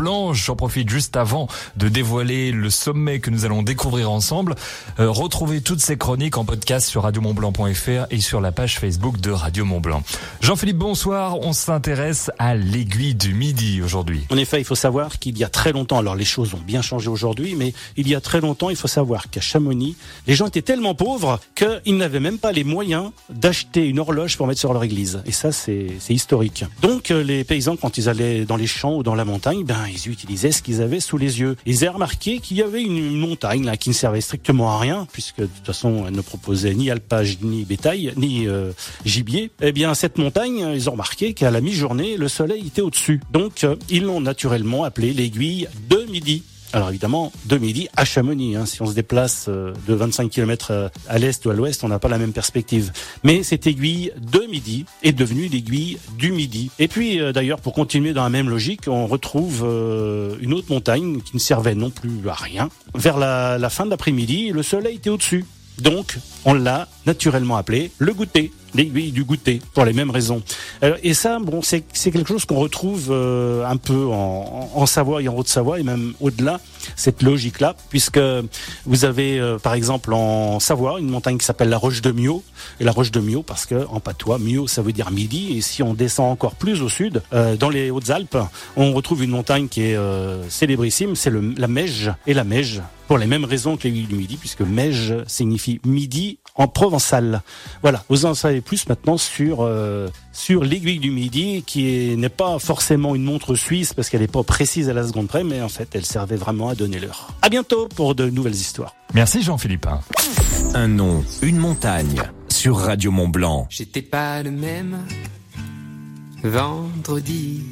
Blanc. J'en profite juste avant de dévoiler le sommet que nous allons découvrir ensemble. Euh, retrouvez toutes ces chroniques en podcast sur radiomontblanc.fr et sur la page Facebook de Radio Montblanc. Jean-Philippe, bonsoir. On s'intéresse à l'aiguille du midi aujourd'hui. En effet, il faut savoir qu'il y a très longtemps, alors les choses ont bien changé aujourd'hui, mais il y a très longtemps, il faut savoir qu'à Chamonix, les gens étaient tellement pauvres qu'ils n'avaient même pas les moyens d'acheter une horloge pour mettre sur leur église. Et ça, c'est historique. Donc, euh, les paysans, quand ils allaient dans les champs ou dans la montagne, ben, ils utilisaient ce qu'ils avaient sous les yeux. Ils avaient remarqué qu'il y avait une montagne qui ne servait strictement à rien, puisque de toute façon, elle ne proposait ni alpage, ni bétail, ni euh, gibier. Eh bien, cette montagne, ils ont remarqué qu'à la mi-journée, le soleil était au-dessus. Donc, euh, ils l'ont naturellement appelée l'aiguille de midi. Alors évidemment, de midi à Chamonix. Hein. Si on se déplace euh, de 25 km euh, à l'est ou à l'ouest, on n'a pas la même perspective. Mais cette aiguille de midi est devenue l'aiguille du midi. Et puis euh, d'ailleurs, pour continuer dans la même logique, on retrouve une autre montagne qui ne servait non plus à rien. Vers la, la fin de l'après-midi, le soleil était au-dessus. Donc, on l'a naturellement appelé le goûter, l'aiguille du goûter, pour les mêmes raisons. Euh, et ça, bon, c'est quelque chose qu'on retrouve euh, un peu en, Savoie et en Haute-Savoie, et même au-delà, cette logique-là, puisque vous avez, euh, par exemple, en Savoie, une montagne qui s'appelle la Roche de Mio, et la Roche de Mio, parce que en patois, Mio, ça veut dire midi, et si on descend encore plus au sud, dans les Hautes-Alpes, on retrouve une montagne qui est célébrissime, c'est la Meige, et la Meige, pour les mêmes raisons que l'aiguille du midi, puisque Meige signifie midi en provençal. Voilà, vous en savez plus maintenant sur euh, sur l'aiguille du midi, qui n'est pas forcément une montre suisse parce qu'elle n'est pas précise à la seconde près, mais en fait, elle servait vraiment à donner l'heure. À bientôt pour de nouvelles histoires. Merci Jean-Philippe. Un nom, une montagne sur Radio Mont Blanc. J'étais pas le même vendredi.